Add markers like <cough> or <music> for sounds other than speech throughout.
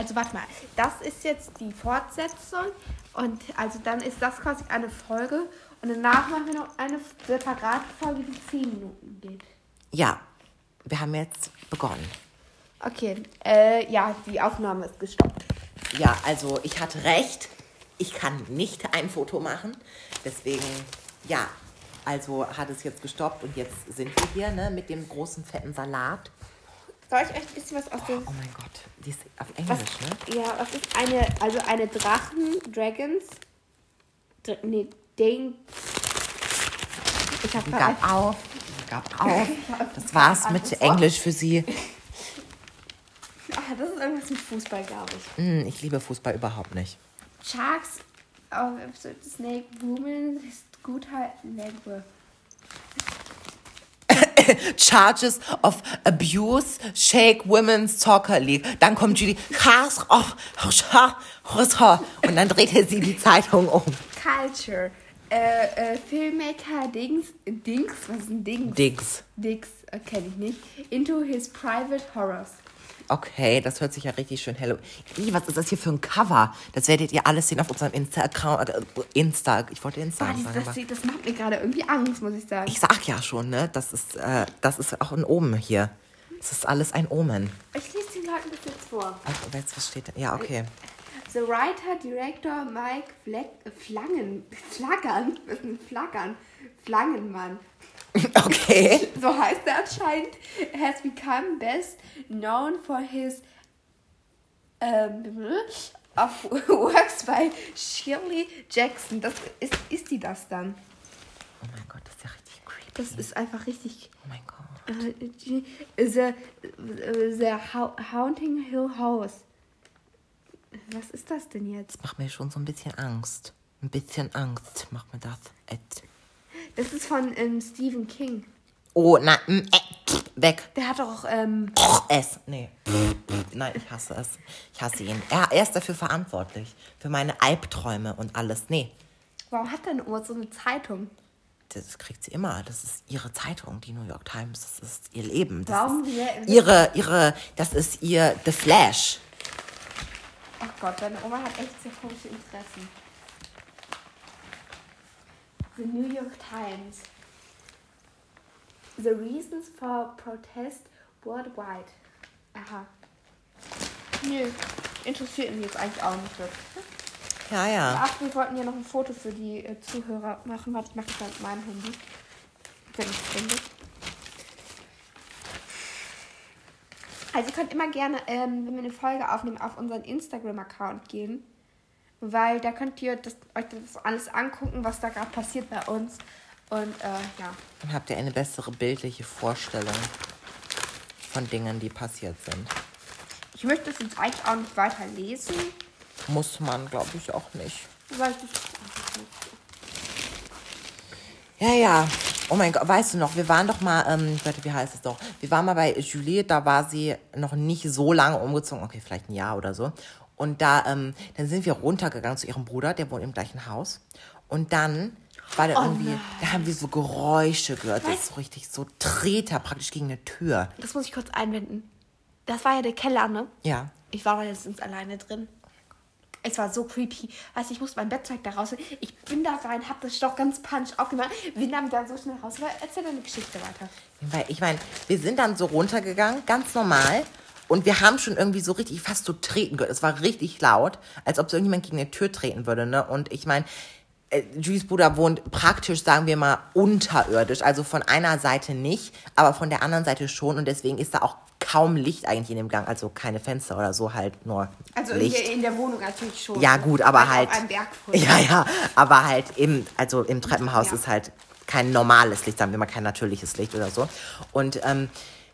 Also warte mal, das ist jetzt die Fortsetzung und also dann ist das quasi eine Folge und danach machen wir noch eine separate Folge, die 10 Minuten geht. Ja, wir haben jetzt begonnen. Okay, äh, ja, die Aufnahme ist gestoppt. Ja, also ich hatte recht. Ich kann nicht ein Foto machen. Deswegen, ja, also hat es jetzt gestoppt und jetzt sind wir hier ne, mit dem großen fetten Salat. Soll ich euch ein bisschen was aus dem... Oh mein Gott, die ist auf Was, Englisch, ne? ja, was ist eine, also eine Drachen, Dragons, Dr nee, Ding. Ich habe Gab auf, <laughs> gab auf. Das war's mit Englisch für sie. Ah, das ist irgendwas mit Fußball, glaube ich. Hm, ich liebe Fußball überhaupt nicht. Sharks of Snake Woman ist guter Legwe. <laughs> Charges of Abuse, Shake Women's Soccer League. Dann kommt Judy. Und dann dreht er sie die Zeitung um. Culture. Äh, äh, Filmmaker Dings, Dings, was ist ein Dings? Diggs. Dings, äh, kenne ich nicht. Into his private horrors. Okay, das hört sich ja richtig schön hello. Ih, was ist das hier für ein Cover? Das werdet ihr alles sehen auf unserem Insta-Account. Äh, Insta, ich wollte Insta sagen. das, sieht- das macht mir gerade irgendwie Angst, muss ich sagen. Ich sag ja schon, ne? Das ist, äh, das ist auch ein Omen hier. Das ist alles ein Omen. Ich lese den Leuten das jetzt vor. Ach, jetzt, was steht da? Ja, okay. The writer, director Mike Fleck, Flangen, Flaggern, <laughs> was ist denn Flaggern? Flangenmann. <laughs> Okay. So heißt er anscheinend, has become best known for his ähm, of works by Shirley Jackson. Das ist, ist die das dann? Oh mein Gott, das ist ja richtig creepy. Das ist einfach richtig. Oh mein Gott. Äh, The, the Hau- Haunting Hill House. Was ist das denn jetzt? Macht mir schon so ein bisschen Angst. Ein bisschen Angst macht mir das. Das ist von ähm, Stephen King. Oh, nein. mm, äh, weg. Der hat doch auch, ähm, Es. Nee. Nein, ich hasse es. Ich hasse ihn. Er, er ist dafür verantwortlich. Für meine Albträume und alles. Nee. warum hat denn Uhr so eine Zeitung? Das kriegt sie immer. Das ist ihre Zeitung, die New York Times. Das ist ihr Leben. Das Warum ist ihre, ihre, das ist ihr The Flash. Ach Gott, deine Oma hat echt sehr komische Interessen. The New York Times. The reasons for protest worldwide. Aha. Nö, interessiert mich jetzt eigentlich auch nicht wirklich. Ja, ja. Ach, wir wollten ja noch ein Foto für die äh, Zuhörer machen. Warte, ich mache das mit meinem Handy. Wenn ich finde. Also ihr könnt immer gerne, ähm, wenn wir eine Folge aufnehmen, auf unseren Instagram-Account gehen. Weil da könnt ihr das, euch das alles angucken, was da gerade passiert bei uns. Und äh, ja. Dann habt ihr eine bessere bildliche Vorstellung von Dingen, die passiert sind. Ich möchte das jetzt eigentlich auch nicht weiter lesen. Muss man, glaube ich, auch nicht. Weil ich Ja, ja. Oh mein Gott, weißt du noch, wir waren doch mal, ähm, warte, wie heißt es doch? Wir waren mal bei Julie, da war sie noch nicht so lange umgezogen, okay, vielleicht ein Jahr oder so. Und da, ähm, dann sind wir runtergegangen zu ihrem Bruder, der wohnt im gleichen Haus. Und dann war da irgendwie, da haben wir so Geräusche gehört, das ist so richtig so Treter praktisch gegen eine Tür. Das muss ich kurz einwenden. Das war ja der Keller, ne? Ja. Ich war da letztens alleine drin. Es war so creepy. Weißt du, ich musste mein Bettzeug da raus. Ich bin da rein, hab das Stock ganz panisch aufgemacht, bin damit dann so schnell raus. Aber erzähl deine Geschichte weiter. Weil ich meine, wir sind dann so runtergegangen, ganz normal. Und wir haben schon irgendwie so richtig fast so treten gehört. Es war richtig laut, als ob so irgendjemand gegen eine Tür treten würde. Ne? Und ich meine, äh, Julies Bruder wohnt praktisch, sagen wir mal, unterirdisch. Also von einer Seite nicht, aber von der anderen Seite schon. Und deswegen ist da auch kaum Licht eigentlich in dem Gang. Also keine Fenster oder so, halt nur Also Licht. hier in der Wohnung natürlich schon. Ja, gut, aber Weil halt. Auf einem Berg voll. Ja, ja, aber halt im, also im Treppenhaus Ja. ist halt kein normales Licht, sagen wir mal kein natürliches Licht oder so. Und ähm,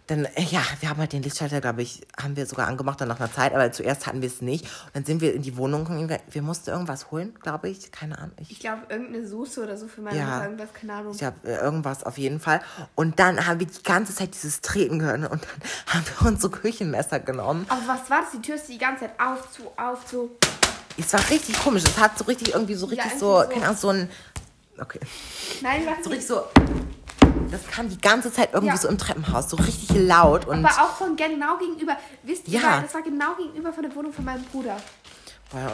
dann, äh, ja, wir haben halt den Lichtschalter, glaube ich, haben wir sogar angemacht dann nach einer Zeit, aber zuerst hatten wir es nicht. Und dann sind wir in die Wohnung gekommen. Wir, mussten irgendwas holen, glaube ich. Keine Ahnung. Ich, Ich glaube, irgendeine Soße oder so für meine Ja. Mutter, irgendwas, keine Ahnung. ich habe äh, irgendwas auf jeden Fall. Und dann haben wir die ganze Zeit dieses Treten gehört. Und dann <laughs> haben wir uns so Küchenmesser genommen. Aber was war das? Die Tür ist die ganze Zeit auf, zu, auf, zu. Es war richtig komisch. Es hat so richtig irgendwie so richtig irgendwie so, so- keine Ahnung, so ein. Okay. Nein, was So richtig so. Das kam die ganze Zeit irgendwie Ja. so im Treppenhaus, so richtig laut und. Aber auch von genau gegenüber. Wisst ihr, Ja. das war genau gegenüber von der Wohnung von meinem Bruder.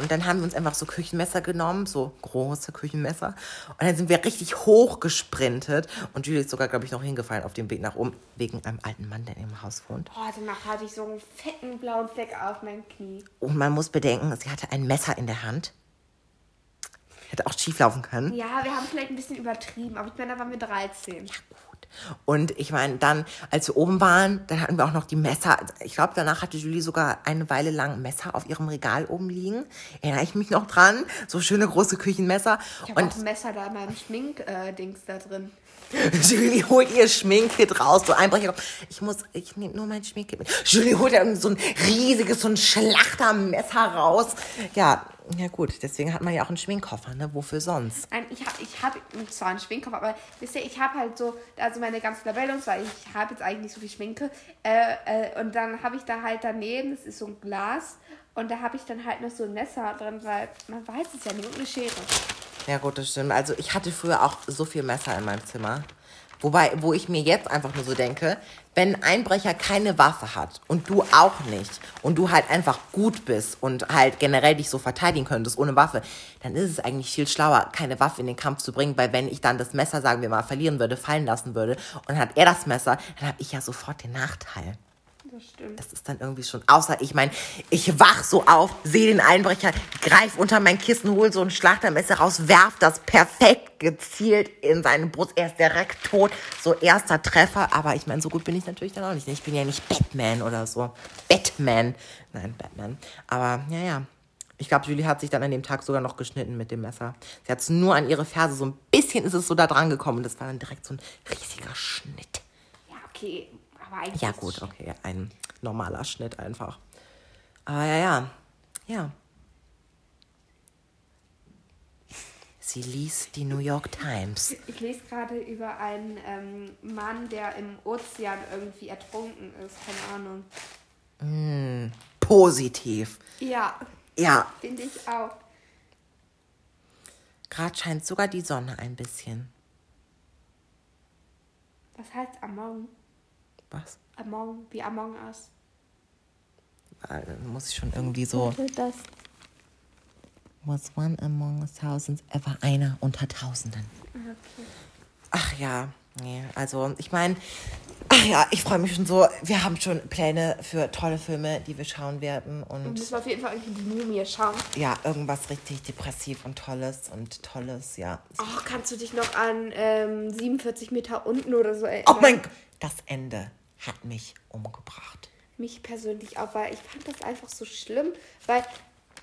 Und dann haben wir uns einfach so Küchenmesser genommen, so große Küchenmesser. Und dann sind wir richtig hoch gesprintet. Und Julie ist sogar, glaube ich, noch hingefallen auf dem Weg nach oben, wegen einem alten Mann, der im Haus wohnt. Oh, danach hatte ich so einen fetten blauen Fleck auf meinem Knie. Und man muss bedenken, sie hatte ein Messer in der Hand. Hätte auch schief laufen können. Ja, wir haben vielleicht ein bisschen übertrieben, aber ich meine, da waren wir 13. Gut. Und ich meine, dann, als wir oben waren, dann hatten wir auch noch die Messer. Ich glaube, danach hatte Julie sogar eine Weile lang Messer auf ihrem Regal oben liegen. Erinnere ich mich noch dran. So schöne große Küchenmesser. Ich habe auch ein Messer da in meinem Schmink-Dings da drin. <laughs> Julie holt ihr Schminkkit raus, so Einbrecher. Ich muss, ich nehme nur mein Schminkkit mit. Julie holt dann so ein riesiges, so ein Schlachtermesser raus. Ja, ja gut, deswegen hat man ja auch einen Schminkkoffer, ne? Wofür sonst? Nein, ich habe ich hab zwar einen Schminkkopf, aber wisst ihr, ich habe halt so, also meine ganzen Labellums, weil ich habe jetzt eigentlich nicht so viel Schminke. Äh, äh, und dann habe ich da halt daneben, das ist so ein Glas, und da habe ich dann halt noch so ein Messer drin, weil man weiß es ja nicht, und eine Schere. Ja gut, das stimmt. Also ich hatte früher auch so viel Messer in meinem Zimmer. Wobei, wo ich mir jetzt einfach nur so denke, wenn ein Einbrecher keine Waffe hat und du auch nicht und du halt einfach gut bist und halt generell dich so verteidigen könntest ohne Waffe, dann ist es eigentlich viel schlauer, keine Waffe in den Kampf zu bringen, weil wenn ich dann das Messer, sagen wir mal, verlieren würde, fallen lassen würde und hat er das Messer, dann habe ich ja sofort den Nachteil. Das stimmt. Das ist dann irgendwie schon, außer ich meine, ich wach so auf, sehe den Einbrecher, greif unter mein Kissen, hol so ein Schlachtermesser raus, werf das perfekt gezielt in seine Brust. Er ist direkt tot, so erster Treffer. Aber ich meine, so gut bin ich natürlich dann auch nicht. Ich bin ja nicht Batman oder so. Batman. Nein, Batman. Aber ja, ja. Ich glaube, Julie hat sich dann an dem Tag sogar noch geschnitten mit dem Messer. Sie hat es nur an ihre Ferse, so ein bisschen ist es so da dran gekommen. Das war dann direkt so ein riesiger Schnitt. Ja, okay, eigentlich. Ja, gut, okay. Ein normaler Schnitt einfach. Aber ja, ja. Ja. Sie liest die New York Times. Ich lese gerade über einen ähm, Mann, der im Ozean irgendwie ertrunken ist. Keine Ahnung. Positiv. Ja, Ja, finde ich auch. gerade scheint sogar die Sonne ein bisschen. Was heißt Among? Was? Among, wie Among Us. Äh, Muss ich schon irgendwie so. Das. Was one among thousands, er war einer unter Tausenden. Okay. Ach ja, nee, also ich meine, ach ja, ich freue mich schon so. Wir haben schon Pläne für tolle Filme, die wir schauen werden Und und müssen auf jeden Fall irgendwie die Mumie schauen. ja, irgendwas richtig depressiv und tolles und tolles, ja. Oh, kannst du dich noch an ähm, 47 Meter unten oder so erinnern? Oh mein Gott, das Ende hat mich umgebracht. Mich persönlich auch, weil ich fand das einfach so schlimm, weil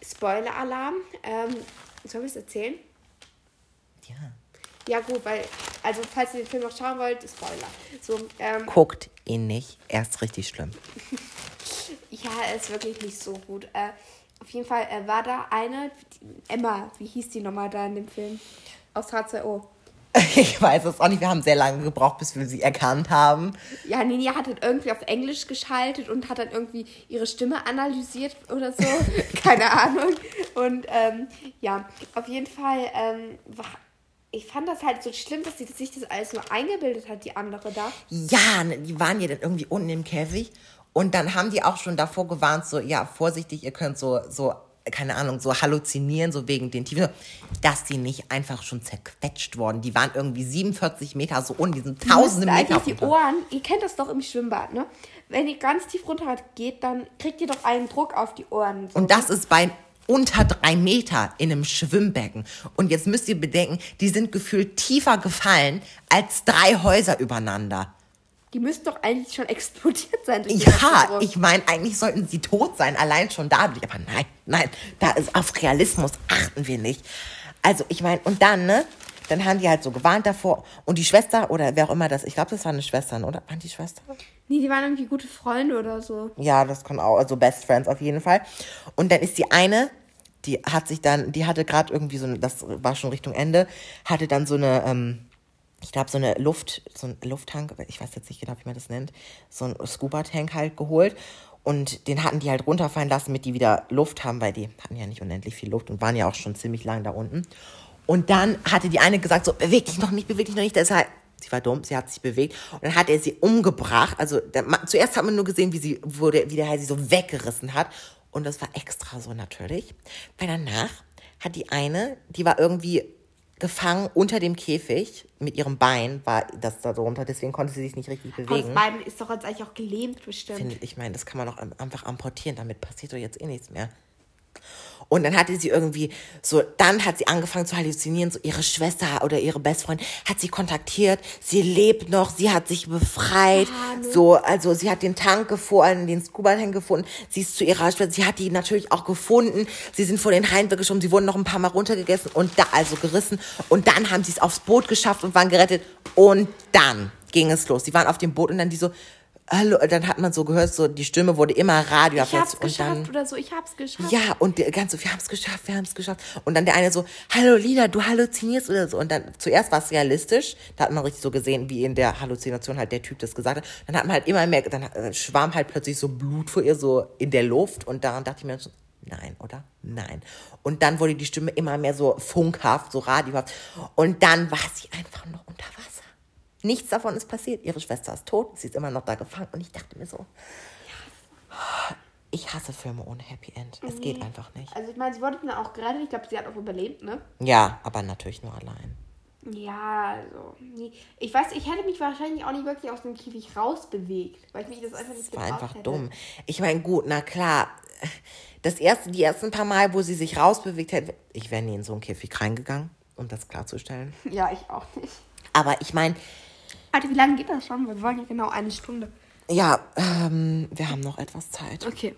Spoiler-Alarm, ähm, soll ich es erzählen? Ja. Ja gut, weil, also falls ihr den Film noch schauen wollt, Spoiler. So, ähm, Guckt ihn nicht, er ist richtig schlimm. <laughs> ja, er ist wirklich nicht so gut. Äh, auf jeden Fall äh, war da eine, die, Emma, wie hieß die nochmal da in dem Film? Aus H2O. <laughs> Ich weiß es auch nicht, wir haben sehr lange gebraucht, bis wir sie erkannt haben. Ja, Ninja hat dann irgendwie auf Englisch geschaltet und hat dann irgendwie ihre Stimme analysiert oder so. <laughs> Keine Ahnung. Und ähm, ja, auf jeden Fall, ähm, war, ich fand das halt so schlimm, dass sie sich das alles nur eingebildet hat, die andere da. Ja, ne, die waren ja dann irgendwie unten im Käfig und dann haben die auch schon davor gewarnt, so, ja, vorsichtig, ihr könnt so, so, keine Ahnung, so halluzinieren, so wegen den Tiefen, dass die nicht einfach schon zerquetscht worden. Die waren irgendwie 47 Meter so unten, die sind tausende Meter eigentlich die. Ohren, ihr kennt das doch im Schwimmbad, ne? Wenn ihr ganz tief runter geht, dann kriegt ihr doch einen Druck auf die Ohren. So. Und das ist bei unter drei Meter in einem Schwimmbecken. Und jetzt müsst ihr bedenken, die sind gefühlt tiefer gefallen als drei Häuser übereinander. Die müssten doch eigentlich schon <laughs> explodiert sein. Ja, ich meine, eigentlich sollten sie tot sein, allein schon dadurch. Aber nein, nein, da ist auf Realismus achten wir nicht. Also ich meine, und dann, ne? Dann haben die halt so gewarnt davor. Und die Schwester oder wer auch immer das, ich glaube, das waren die Schwestern, oder? Waren die Schwestern? Nee, die waren irgendwie gute Freunde oder so. Ja, das kann auch, also Best Friends auf jeden Fall. Und dann ist die eine, die hat sich dann, die hatte gerade irgendwie so eine, das war schon Richtung Ende, hatte dann so eine, ähm, ich glaube, so eine Luft, so ein Lufttank, ich weiß jetzt nicht genau, wie man das nennt, so ein Scuba-Tank halt geholt. Und den hatten die halt runterfallen lassen, damit die wieder Luft haben, weil die hatten ja nicht unendlich viel Luft und waren ja auch schon ziemlich lang da unten. Und dann hatte die eine gesagt, so, beweg dich noch nicht, beweg dich noch nicht. Halt Sie war dumm, sie hat sich bewegt und dann hat er sie umgebracht. Also der, zuerst hat man nur gesehen, wie sie wurde, wie der Herr sie so weggerissen hat. Und das war extra so natürlich. Weil danach hat die eine, die war irgendwie gefangen unter dem Käfig mit ihrem Bein, war das da drunter, deswegen konnte sie sich nicht richtig bewegen. Aber das Bein ist doch jetzt eigentlich auch gelähmt bestimmt. Finde ich meine, das kann man doch einfach amputieren, damit passiert doch jetzt eh nichts mehr. Und dann hatte sie irgendwie so, dann hat sie angefangen zu halluzinieren, so ihre Schwester oder ihre Bestfreundin hat sie kontaktiert, sie lebt noch, sie hat sich befreit, ah, so, also sie hat den Tank gefunden, den Scuba-Tank gefunden, sie ist zu ihrer Schwester, sie hat die natürlich auch gefunden, sie sind vor den Haien weggeschoben, sie wurden noch ein paar Mal runtergegessen und da, also gerissen. Und dann haben sie es aufs Boot geschafft und waren gerettet. Und dann ging es los. Sie waren auf dem Boot und dann die so, hallo, dann hat man so gehört, so die Stimme wurde immer Radio. Ich hab's geschafft dann, oder so, ich hab's geschafft. Ja, und der ganz so, wir haben's geschafft, wir haben's geschafft. Und dann der eine so, hallo Lina, du halluzinierst oder so. Und dann zuerst war es realistisch, da hat man richtig so gesehen, wie in der Halluzination halt der Typ das gesagt hat. Dann hat man halt immer mehr, dann äh, schwarm halt plötzlich so Blut vor ihr so in der Luft und daran dachte ich mir schon, nein, oder? Nein. Und dann wurde die Stimme immer mehr so funkhaft, so radiohaft. Und dann war sie einfach noch unter Wasser. Nichts davon ist passiert. Ihre Schwester ist tot, sie ist immer noch da gefangen. Und ich dachte mir so, ich hasse Filme ohne Happy End. Es nee. geht einfach nicht. Also ich meine, sie wurde dann auch gerettet. Ich glaube, sie hat auch überlebt, ne? Ja, aber natürlich nur allein. Ja, also. Nee. Ich weiß, ich hätte mich wahrscheinlich auch nicht wirklich aus dem Käfig rausbewegt, weil ich mich das einfach nicht Das war einfach hätte. dumm. Ich meine, gut, na klar. Das erste, die ersten paar Mal, wo sie sich rausbewegt hätte, ich wäre nie in so einen Käfig reingegangen, um das klarzustellen. <laughs> Ja, ich auch nicht. Aber ich meine, Alter, wie lange geht das schon? Wir wollen ja genau eine Stunde. Ja, ähm, wir haben noch etwas Zeit. Okay.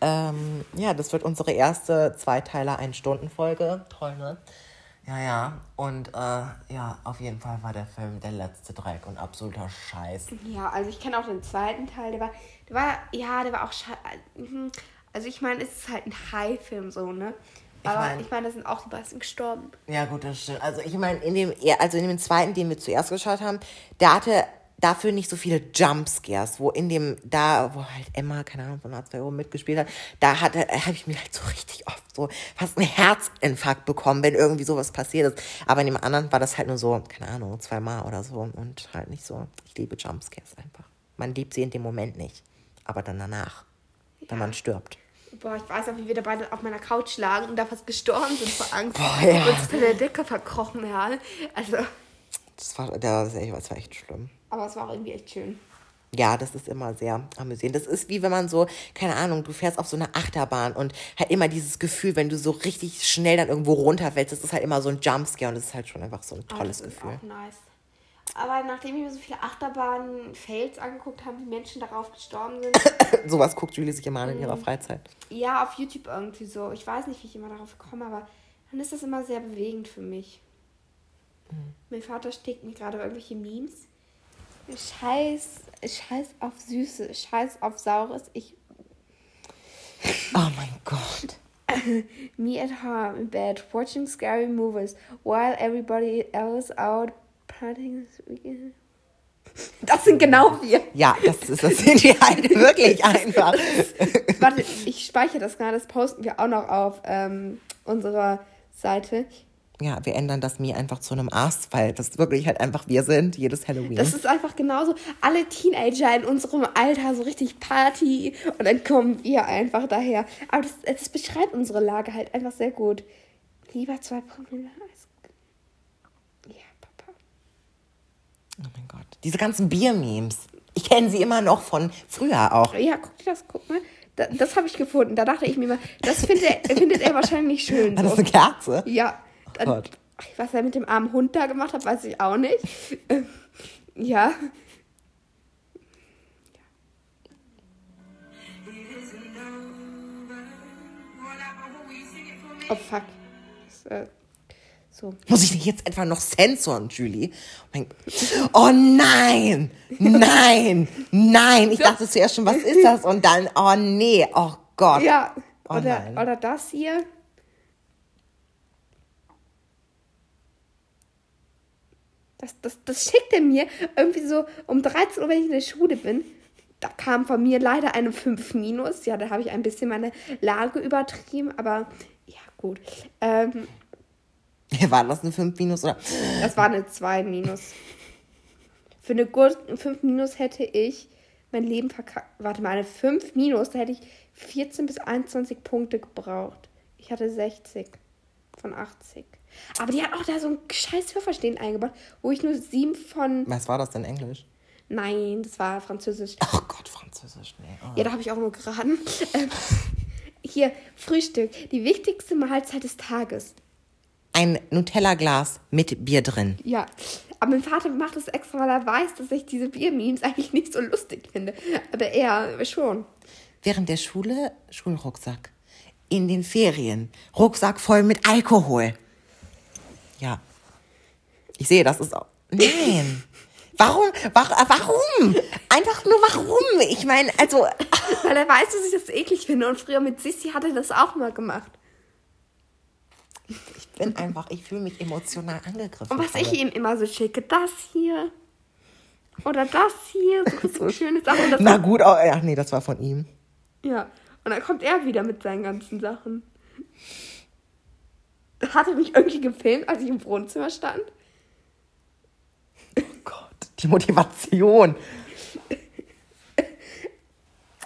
Ähm, ja, das wird unsere erste Zweiteiler Ein-Stunden-Folge. Toll, ne? Ja, ja. Und äh, ja, auf jeden Fall war der Film der letzte Dreck und absoluter Scheiß. Ja, also ich kenne auch den zweiten Teil. Der war, der war, ja, der war auch scheiße. Also ich meine, es ist halt ein High-Film so, ne? Aber ich meine, ich mein, da sind auch die meisten gestorben. Ja, gut, das stimmt. Also ich meine, in dem, also in dem zweiten, den wir zuerst geschaut haben, der hatte dafür nicht so viele Jumpscares, wo in dem, da, wo halt Emma, keine Ahnung, von A2 Euro mitgespielt hat, da hatte, habe ich mir halt so <laughs> richtig oft so fast einen Herzinfarkt bekommen, wenn irgendwie sowas passiert ist. Aber in dem anderen war das halt nur so, keine Ahnung, zweimal oder so und halt nicht so. Ich liebe Jumpscares einfach. Man liebt sie in dem Moment nicht, aber dann danach, ja. wenn man stirbt. Boah, ich weiß noch, wie wir da beide auf meiner Couch lagen und da fast gestorben sind vor Angst. Boah, ja. Und uns der Decke verkrochen haben. Also. Das war, das, das war echt schlimm. Aber es war auch irgendwie echt schön. Ja, das ist immer sehr amüsierend. Das ist wie wenn man so, keine Ahnung, du fährst auf so einer Achterbahn und halt immer dieses Gefühl, wenn du so richtig schnell dann irgendwo runterfällst, das ist halt immer so ein Jumpscare und das ist halt schon einfach so ein tolles oh, das Gefühl. Ist auch nice. Aber nachdem wir mir so viele Achterbahn-Fails angeguckt haben, wie Menschen darauf gestorben sind. <coughs> Sowas guckt Julie sich immer an in ihrer mhm. Freizeit. Ja, auf YouTube irgendwie so. Ich weiß nicht, wie ich immer darauf komme, aber dann ist das immer sehr bewegend für mich. Mhm. Mein Vater steckt mir gerade irgendwelche Memes. Scheiß, Scheiß auf Süße, Scheiß auf Saures. Ich. Oh mein Gott. <laughs> Me at home in bed watching scary movies while everybody else out das sind genau wir. Ja, das, ist, das sind wir halt <laughs> wirklich einfach. <laughs> Warte, ich speichere das gerade, das posten wir auch noch auf ähm, unserer Seite. Ja, wir ändern das mir einfach zu einem Ast, weil das wirklich halt einfach wir sind, jedes Halloween. Das ist einfach genauso. Alle Teenager in unserem Alter, so richtig Party und dann kommen wir einfach daher. Aber das, das beschreibt unsere Lage halt einfach sehr gut. Lieber zwei Promille Oh mein Gott. Diese ganzen Bier-Memes. Ich kenne sie immer noch von früher auch. Ja, guck dir das, guck mal. Da, das habe ich gefunden. Da dachte ich mir mal, das findet er, findet er wahrscheinlich schön. War das eine Kerze? Ja. Oh Gott. Was er mit dem armen Hund da gemacht hat, weiß ich auch nicht. ja. Oh fuck. Das, äh, so. Muss ich dich jetzt etwa noch zensoren, Julie? Oh nein! Nein! Nein! Ich dachte zuerst schon, was ist das? Und dann, oh nee, oh Gott. Ja, oh oder, oh oder das hier. Das, das, das schickt er mir irgendwie so um 13 Uhr, wenn ich in der Schule bin. Da kam von mir leider eine 5 minus. Ja, da habe ich ein bisschen meine Lage übertrieben, aber ja, gut. Ähm, <laughs> War das eine 5 minus oder? Das war eine 2 minus. Für eine 5 minus hätte ich mein Leben verkackt. Warte mal, eine 5 minus, da hätte ich 14 bis 21 Punkte gebraucht. Ich hatte 60 von 80. Aber die hat auch da so ein scheiß Hörverstehen eingebaut, wo ich nur 7 von. Was war das denn Englisch? Nein, das war Französisch. Ach Gott, Französisch, nee. Oh. Ja, da habe ich auch nur geraten. <laughs> Ähm, hier, Frühstück. Die wichtigste Mahlzeit des Tages. Ein Nutella-Glas mit Bier drin. Ja, aber mein Vater macht das extra, weil er weiß, dass ich diese Bier-Memes eigentlich nicht so lustig finde. Aber er schon. Während der Schule Schulrucksack. In den Ferien Rucksack voll mit Alkohol. Ja. Ich sehe, das ist auch. Nein. <laughs> Warum? Warum? Einfach nur warum? Ich meine, also. <laughs> Weil er weiß, dass ich das eklig finde. Und früher mit Sissi hat er das auch mal gemacht. Ich bin einfach, ich fühle mich emotional angegriffen. Und was ich ihm immer so schicke, das hier. Oder das hier. So, <laughs> so schöne Sachen. Na gut, oh, ja, nee, das war von ihm. Ja. Und dann kommt er wieder mit seinen ganzen Sachen. Hat er mich irgendwie gefilmt, als ich im Wohnzimmer stand? Oh Gott, die Motivation.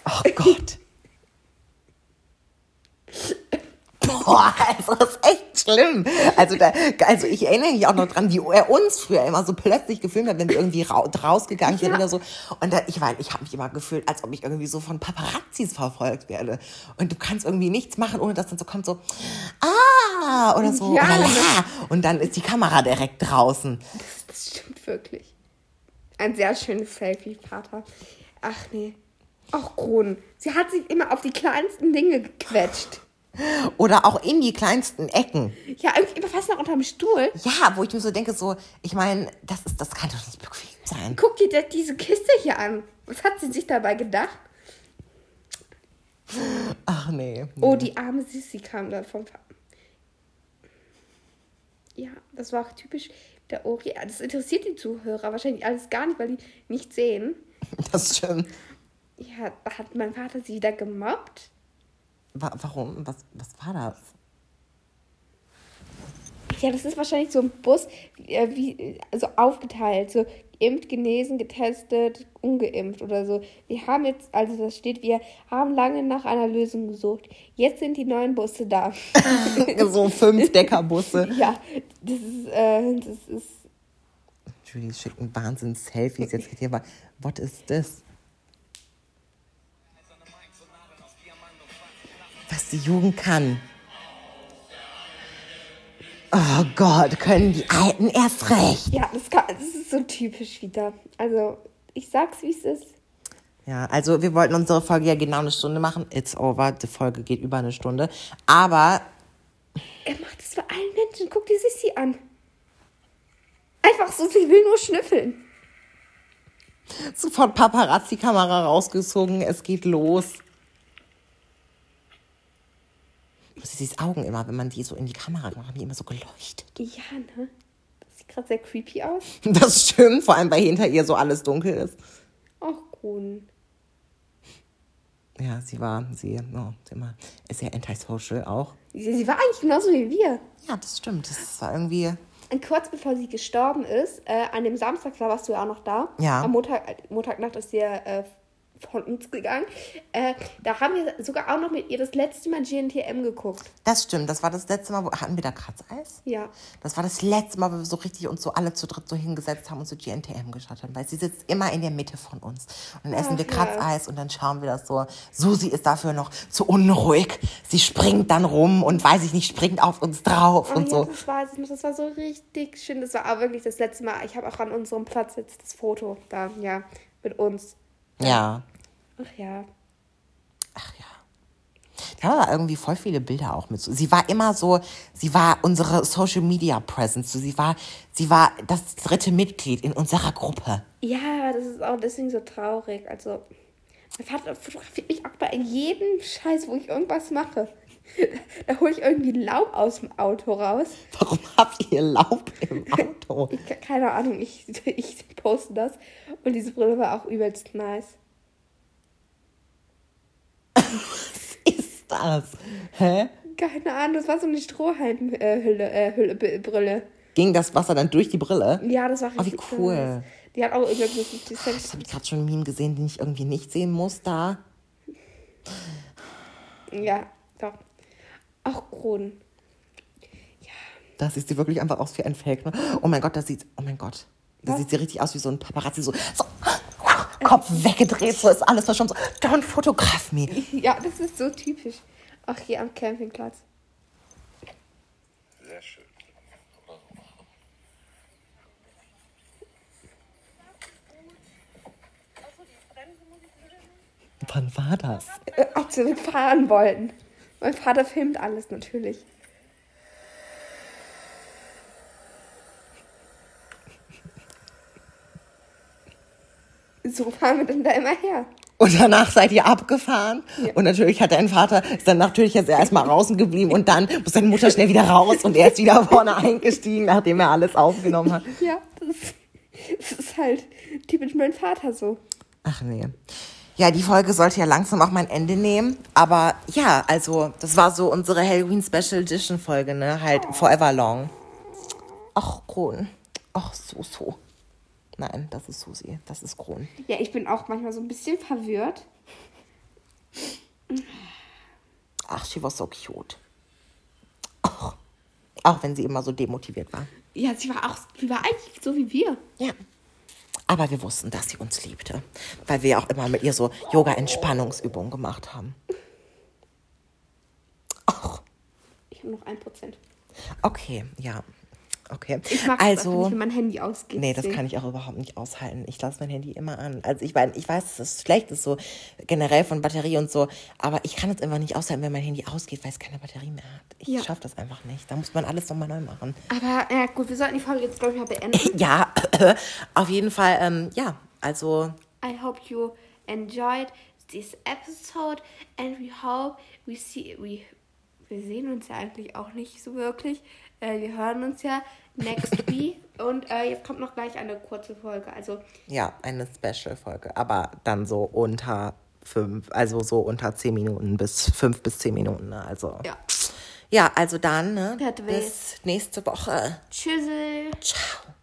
Oh Gott. <laughs> Boah, also das ist echt schlimm. Also, da, also ich erinnere mich auch noch dran, wie er uns früher immer so plötzlich gefilmt hat, wenn wir irgendwie ra rausgegangen sind ja. oder so. Und da, ich meine, ich habe mich immer gefühlt, als ob ich irgendwie so von Paparazzis verfolgt werde. Und du kannst irgendwie nichts machen, ohne dass dann so kommt so, ah, oder so, ja, oder la. Und dann ist die Kamera direkt draußen. Das, das stimmt wirklich. Ein sehr schönes Selfie, Vater. Ach nee. Ach, Kronen. Sie hat sich immer auf die kleinsten Dinge gequetscht. Oder auch in die kleinsten Ecken. Ja, irgendwie fast noch unterm Stuhl. Ja, wo ich mir so denke, so, ich meine, das, ist, das kann doch nicht bequem sein. Guck dir diese Kiste hier an. Was hat sie sich dabei gedacht? Ach nee. Oh, die arme Sissi kam da vom. Ja, das war typisch der Ori. Das interessiert die Zuhörer wahrscheinlich alles gar nicht, weil die nicht sehen. <laughs> Das stimmt. Ja, hat mein Vater sie wieder gemobbt? Warum? Was, was war das? Ja, das ist wahrscheinlich so ein Bus, äh, wie, also aufgeteilt, so geimpft, genesen, getestet, ungeimpft oder so. Wir haben jetzt, also das steht, wir haben lange nach einer Lösung gesucht. Jetzt sind die neuen Busse da. <laughs> <laughs> so fünf Deckerbusse. ja, das ist, äh, das ist. Julie schickt ein Wahnsinns-Selfies. Jetzt geht hier mal, what is this? Was die Jugend kann. Oh Gott, können die Alten erst recht. Ja, das, kann, das ist so typisch wieder. Also, ich sag's, wie es ist. Ja, also wir wollten unsere Folge ja genau eine Stunde machen. It's over. Die Folge geht über eine Stunde. Aber. Er macht es bei allen Menschen. Guck dir Sissi an. Einfach so, sie will nur schnüffeln. Sofort Paparazzi-Kamera rausgezogen. Es geht los. Sissis Augen immer, wenn man die so in die Kamera macht, haben die immer so geleuchtet. Ja, ne? Das sieht gerade sehr creepy aus. <laughs> Das stimmt, vor allem weil hinter ihr so alles dunkel ist. Ach, Grun. Ja, sie war, sie, oh, sie immer, ist ja antisocial auch. Sie, sie war eigentlich genauso wie wir. Ja, das stimmt. Das war irgendwie. Und kurz bevor sie gestorben ist, äh, an dem Samstag, da warst du ja auch noch da. Ja. Am Montag, Montagnacht ist sie äh, von uns gegangen. Äh, da haben wir sogar auch noch mit ihr das letzte Mal GNTM geguckt. Das stimmt, das war das letzte Mal, wo hatten wir da Kratzeis? Ja. Das war das letzte Mal, wo wir so richtig uns so alle zu dritt so hingesetzt haben und so GNTM geschaut haben, weil sie sitzt immer in der Mitte von uns. Und dann essen Ach, wir Kratzeis ja. und dann schauen wir das so. Susi ist dafür noch zu unruhig. Sie springt dann rum und weiß ich nicht, springt auf uns drauf oh, und ja, so. Das war, das war so richtig schön. Das war auch wirklich das letzte Mal. Ich habe auch an unserem Platz jetzt das Foto da, ja, mit uns. Ja. Ach ja. Ach ja. Da haben aber irgendwie voll viele Bilder auch mit. Sie war immer so, sie war unsere Social Media Presence. Sie war, sie war das dritte Mitglied in unserer Gruppe. Ja, das ist auch deswegen so traurig. Also, mein Vater fotografiert mich auch bei jedem Scheiß, wo ich irgendwas mache. <laughs> Da hole ich irgendwie Laub aus dem Auto raus. Warum habt ihr Laub im <laughs> Auto? Ich, keine Ahnung, ich, <laughs> ich poste das. Und diese Brille war auch übelst nice. <laughs> Was ist das? Hä? Keine Ahnung, das war so eine Strohhalmhülle, äh, Brille. Ging das Wasser dann durch die Brille? Ja, das war Oh, wie richtig cool. nice. Die hat auch irgendwie so 50 Cent. Jetzt habe ich gerade schon einen Meme gesehen, den ich irgendwie nicht sehen muss da. Ja, doch. Auch Kronen. Da sieht sie wirklich einfach aus wie ein Fake. Ne? Oh mein Gott, das sieht, oh mein Gott. Da sieht sie richtig aus wie so ein Paparazzi, so, so Kopf weggedreht, so ist alles verschwommen. So, don't photograph me. <laughs> Ja, das ist so typisch. Auch hier am Campingplatz. Sehr schön. Wann war das? Äh, Als wir fahren wollten. Mein Vater filmt alles natürlich. So fahren wir dann da immer her. Und danach seid ihr abgefahren. Und natürlich hat dein Vater, ist dann natürlich jetzt erstmal draußen geblieben und dann muss seine Mutter schnell wieder raus und er ist wieder vorne eingestiegen, nachdem er alles aufgenommen hat. Ja, das, das ist halt typisch mein Vater so. Ach nee. Ja, die Folge sollte ja langsam auch mein Ende nehmen. Aber ja, also, das war so unsere Halloween Special Edition Folge, ne? Halt forever long. Ach, Kron. Ach, so, so. Nein, das ist Susi. Das ist Kron. Ja, ich bin auch manchmal so ein bisschen verwirrt. Ach, she was so cute. Ach. Auch wenn sie immer so demotiviert war. Ja, sie war auch, sie war eigentlich so wie wir. Ja. Aber wir wussten, dass sie uns liebte. Weil wir auch immer mit ihr so Yoga-Entspannungsübungen gemacht haben. Ach, Ich habe noch ein Prozent. okay, ja. Okay. Ich mag einfach also, nicht, wenn mein Handy ausgeht. nee, das kann ich auch überhaupt nicht aushalten. Ich lasse mein Handy immer an. Also ich meine, ich weiß, dass es schlecht ist, so generell von Batterie und so, aber ich kann es immer nicht aushalten, wenn mein Handy ausgeht, weil es keine Batterie mehr hat. Ich Ja. schaffe das einfach nicht. Da muss man alles nochmal neu machen. Aber ja, gut, wir sollten die Folge jetzt, glaube ich, mal beenden. <clears throat> Ja, <clears throat> auf jeden Fall, ähm, ja, also I hope you enjoyed this episode and we hope we see we wir sehen uns ja eigentlich auch nicht so wirklich. Äh, wir hören uns ja next week <laughs> und äh, jetzt kommt noch gleich eine kurze Folge. Also Ja, eine Special-Folge, aber dann so unter fünf, also so unter zehn Minuten bis fünf bis zehn Minuten. Ne? Also ja. ja, also dann ne, bis nächste Woche. Tschüssel. Ciao.